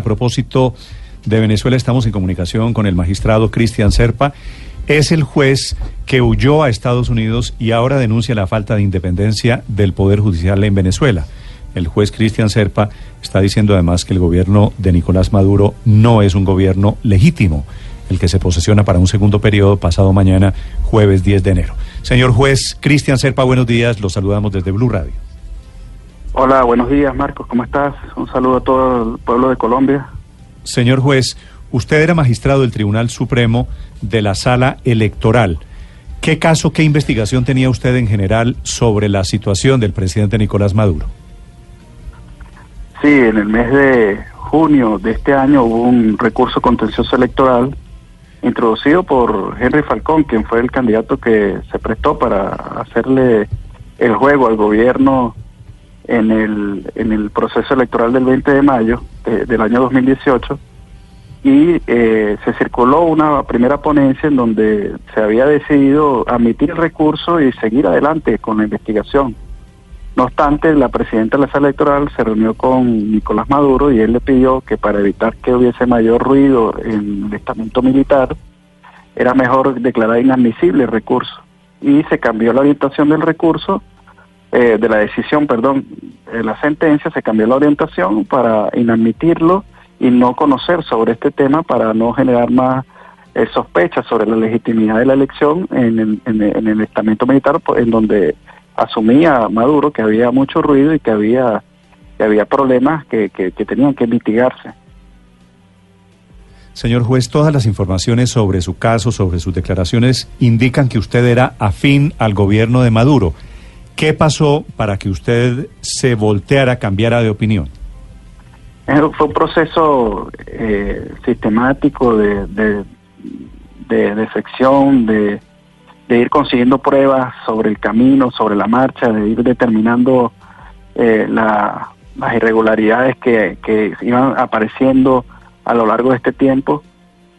A propósito de Venezuela, estamos en comunicación con el magistrado Cristian Serpa. Es el juez que huyó a Estados Unidos y ahora denuncia la falta de independencia del Poder Judicial en Venezuela. El juez Cristian Serpa está diciendo además que el gobierno de Nicolás Maduro no es un gobierno legítimo el que se posesiona para un segundo periodo pasado mañana, jueves 10 de enero. Señor juez Cristian Serpa, buenos días, los saludamos desde Blue Radio. Hola, buenos días Marcos, ¿cómo estás? Un saludo a todo el pueblo de Colombia. Señor juez, usted era magistrado del Tribunal Supremo de la Sala Electoral. ¿Qué caso, qué investigación tenía usted en general sobre la situación del presidente Nicolás Maduro? Sí, en el mes de junio de este año hubo un recurso contencioso electoral introducido por Henry Falcón, quien fue el candidato que se prestó para hacerle el juego al gobierno en el, en el proceso electoral del 20 de mayo del año 2018 y eh, se circuló una primera ponencia en donde se había decidido admitir el recurso y seguir adelante con la investigación. No obstante, la presidenta de la sala electoral se reunió con Nicolás Maduro y él le pidió que para evitar que hubiese mayor ruido en el estamento militar, era mejor declarar inadmisible el recurso. Y se cambió la orientación del recurso, eh, de la decisión, perdón, de la sentencia, se cambió la orientación para inadmitirlo y no conocer sobre este tema para no generar más eh, sospechas sobre la legitimidad de la elección en el, en el estamento militar, en donde asumía Maduro que había mucho ruido y que había, que había problemas que, que, tenían que mitigarse. Señor juez, todas las informaciones sobre su caso, sobre sus declaraciones, indican que usted era afín al gobierno de Maduro. ¿Qué pasó para que usted se volteara, cambiara de opinión? Fue un proceso eh, sistemático de, de, de defección, de, de ir consiguiendo pruebas sobre el camino, sobre la marcha, de ir determinando eh, las irregularidades que, que iban apareciendo a lo largo de este tiempo.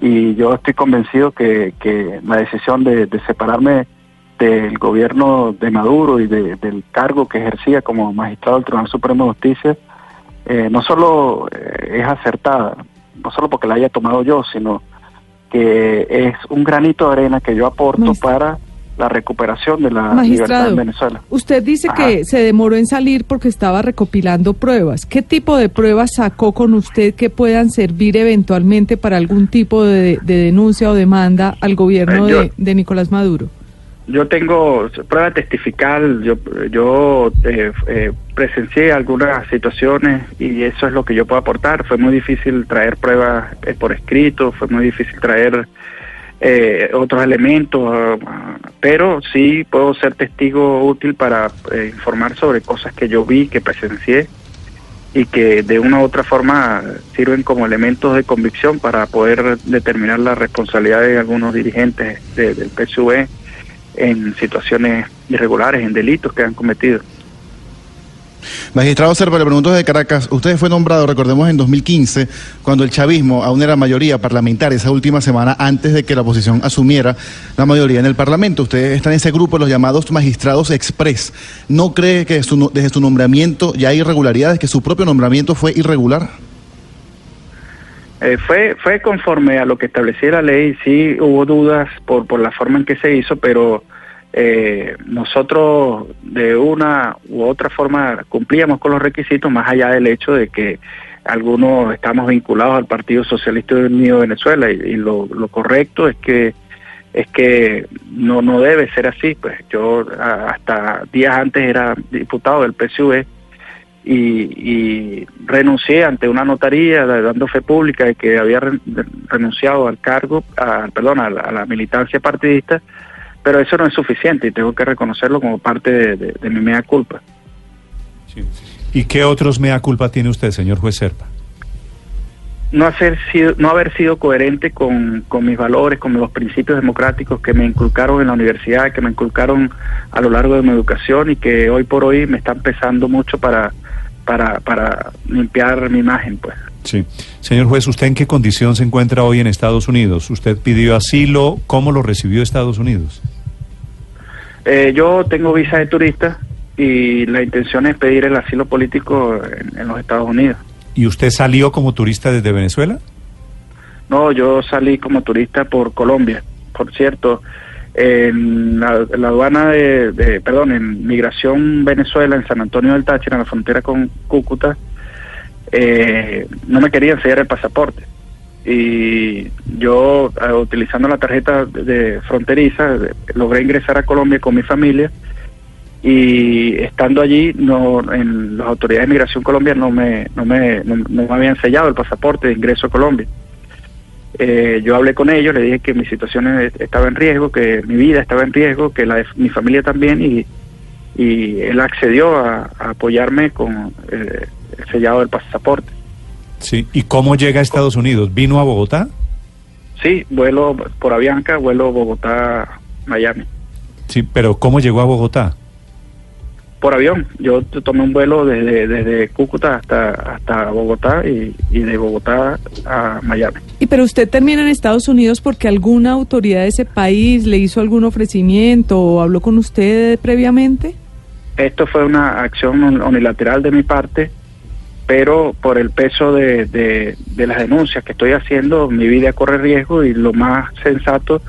Y yo estoy convencido que, que la decisión de, separarme del gobierno de Maduro y del cargo que ejercía como magistrado del Tribunal Supremo de Justicia, eh, no solo eh, es acertada, no solo porque la haya tomado yo, sino que es un granito de arena que yo aporto para la recuperación de la libertad en Venezuela. Usted dice que se demoró en salir porque estaba recopilando pruebas. ¿Qué tipo de pruebas sacó con usted que puedan servir eventualmente para algún tipo de, denuncia o demanda al gobierno eh, de, Nicolás Maduro? Yo tengo prueba testifical, yo, yo eh, eh, presencié algunas situaciones y eso es lo que yo puedo aportar. Fue muy difícil traer pruebas por escrito, fue muy difícil traer eh, otros elementos, pero sí puedo ser testigo útil para eh, informar sobre cosas que yo vi, que presencié y que de una u otra forma sirven como elementos de convicción para poder determinar la responsabilidad de algunos dirigentes del PSUV en situaciones irregulares, en delitos que han cometido. Magistrado Serpa, le pregunto desde Caracas, usted fue nombrado, recordemos, en 2015, cuando el chavismo aún era mayoría parlamentaria, esa última semana antes de que la oposición asumiera la mayoría en el Parlamento. Usted está en ese grupo, los llamados magistrados express. ¿No cree que desde su nombramiento ya hay irregularidades, que su propio nombramiento fue irregular? Eh, fue, fue conforme a lo que establecía la ley, sí hubo dudas por, por la forma en que se hizo, pero eh, nosotros de una u otra forma cumplíamos con los requisitos, más allá del hecho de que algunos estamos vinculados al Partido Socialista Unido de Venezuela y, lo, correcto es que es que no no debe ser así pues. Yo hasta días antes era diputado del PSV y, renuncié ante una notaría dando fe pública de que había renunciado al cargo perdón a la militancia partidista pero eso no es suficiente y tengo que reconocerlo como parte de, mi mea culpa. ¿Y qué otros mea culpa tiene usted, señor juez Serpa? No hacer sido, no haber sido coherente con, con mis valores, con los principios democráticos que me inculcaron en la universidad, que me inculcaron a lo largo de mi educación y que hoy por hoy me están pesando mucho para, para, para limpiar mi imagen, pues. Sí. Señor juez, ¿usted en qué condición se encuentra hoy en Estados Unidos? ¿Usted pidió asilo? ¿Cómo lo recibió Estados Unidos? Eh, yo tengo visa de turista y la intención es pedir el asilo político en, en los Estados Unidos. ¿Y usted salió como turista desde Venezuela? No, yo salí como turista por Colombia. Por cierto, en la, aduana de, perdón, en Migración Venezuela, en San Antonio del Táchira, en la frontera con Cúcuta, eh, no me querían sellar el pasaporte. Y yo, eh, utilizando la tarjeta de, fronteriza, logré ingresar a Colombia con mi familia y estando allí no en las autoridades de migración colombiana no me no me no, no me habían sellado el pasaporte de ingreso a Colombia Eh, yo hablé con ellos le dije que mi situación estaba en riesgo que mi vida estaba en riesgo que la de mi familia también y y él accedió a, a apoyarme con eh, el sellado del pasaporte Sí. ¿Y cómo llega a Estados Unidos? ¿Vino a Bogotá? sí vuelo por Avianca vuelo Bogotá Miami Sí, pero ¿cómo llegó a Bogotá? Por avión. Yo tomé un vuelo desde, desde Cúcuta hasta, hasta Bogotá y, y de Bogotá a Miami. Y pero usted termina en Estados Unidos porque alguna autoridad de ese país le hizo algún ofrecimiento o habló con usted previamente. Esto fue una acción un- unilateral de mi parte, pero por el peso de, de, de las denuncias que estoy haciendo, mi vida corre riesgo y lo más sensato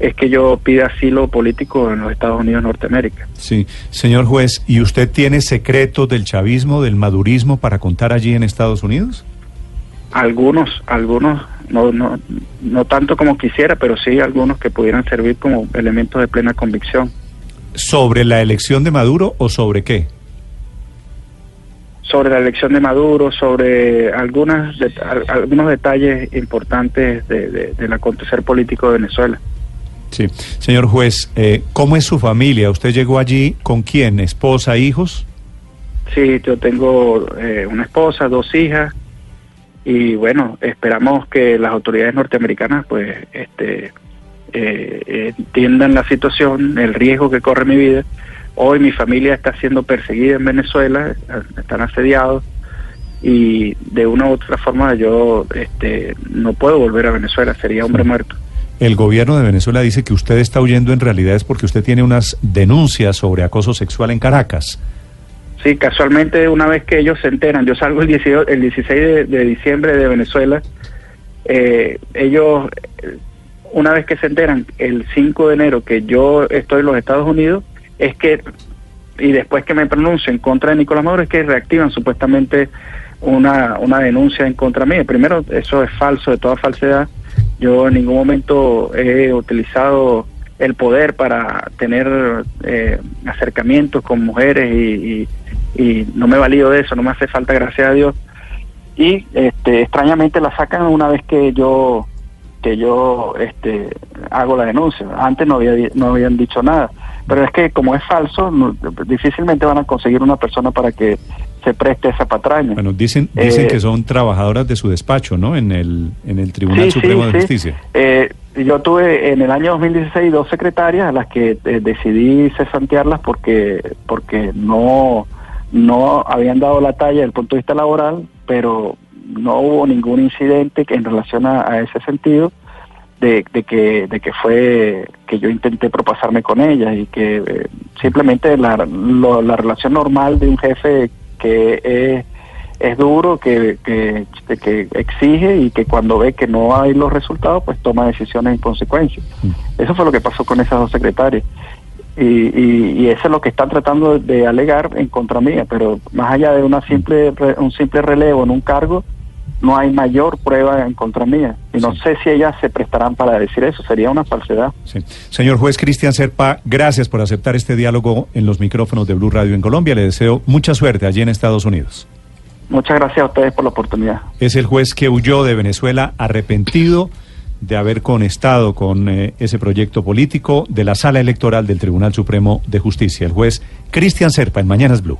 es que yo pida asilo político en los Estados Unidos de Norteamérica. Sí. Señor juez, ¿y usted tiene secretos del chavismo, del madurismo para contar allí en Estados Unidos? Algunos, algunos, no, no, no tanto como quisiera, pero sí algunos que pudieran servir como elementos de plena convicción. ¿Sobre la elección de Maduro o sobre qué? sobre la elección de Maduro, sobre algunas al- algunos detalles importantes de, de- del acontecer político de Venezuela. Sí. Señor juez, eh, ¿cómo es su familia? ¿Usted llegó allí con quién? ¿Esposa, hijos? Sí, yo tengo eh, una esposa, dos hijas y bueno, esperamos que las autoridades norteamericanas pues este eh, entiendan la situación, el riesgo que corre mi vida. Hoy mi familia está siendo perseguida en Venezuela, están asediados y de una u otra forma yo este no puedo volver a Venezuela, sería hombre muerto. El gobierno de Venezuela dice que usted está huyendo en realidad es porque usted tiene unas denuncias sobre acoso sexual en Caracas. Sí, casualmente una vez que ellos se enteran, yo salgo el 18 el 16 de, diciembre de Venezuela, eh, ellos, una vez que se enteran el 5 de enero que yo estoy en los Estados Unidos, es que, y después que me pronuncio en contra de Nicolás Maduro, es que reactivan supuestamente una, una denuncia en contra mí. Primero, eso es falso, de toda falsedad. Yo en ningún momento he utilizado el poder para tener eh, acercamientos con mujeres y, y, no me valido de eso, no me hace falta, gracias a Dios. Y este, extrañamente la sacan una vez que yo que yo este, hago la denuncia. Antes no, había, no habían dicho nada. Pero es que como es falso, difícilmente van a conseguir una persona para que se preste esa patraña. Bueno, dicen, dicen Eh, que son trabajadoras de su despacho, ¿no? En el, en el Tribunal Sí, Supremo sí, de sí. Justicia. Eh, yo tuve en el año 2016 dos secretarias a las que eh, decidí cesantearlas porque porque no no habían dado la talla desde el punto de vista laboral, pero no hubo ningún incidente en relación a, a ese sentido de, de que de que fue que yo intenté propasarme con ellas y que eh, simplemente la, lo- la relación normal de un jefe que es es duro, que, que, que exige y que cuando ve que no hay los resultados, pues toma decisiones en consecuencia. Eso fue lo que pasó con esas dos secretarias. Y, y, y eso es lo que están tratando de alegar en contra mía, pero más allá de una simple un simple relevo en un cargo, no hay mayor prueba en contra mía. Y no Sí. sé si ellas se prestarán para decir eso, sería una falsedad. Sí. Señor juez Cristian Serpa, gracias por aceptar este diálogo en los micrófonos de Blue Radio en Colombia. Le deseo mucha suerte allí en Estados Unidos. Muchas gracias a ustedes por la oportunidad. Es el juez que huyó de Venezuela arrepentido de haber conectado con eh, ese proyecto político de la sala electoral del Tribunal Supremo de Justicia. El juez Cristian Serpa en Mañanas Blue.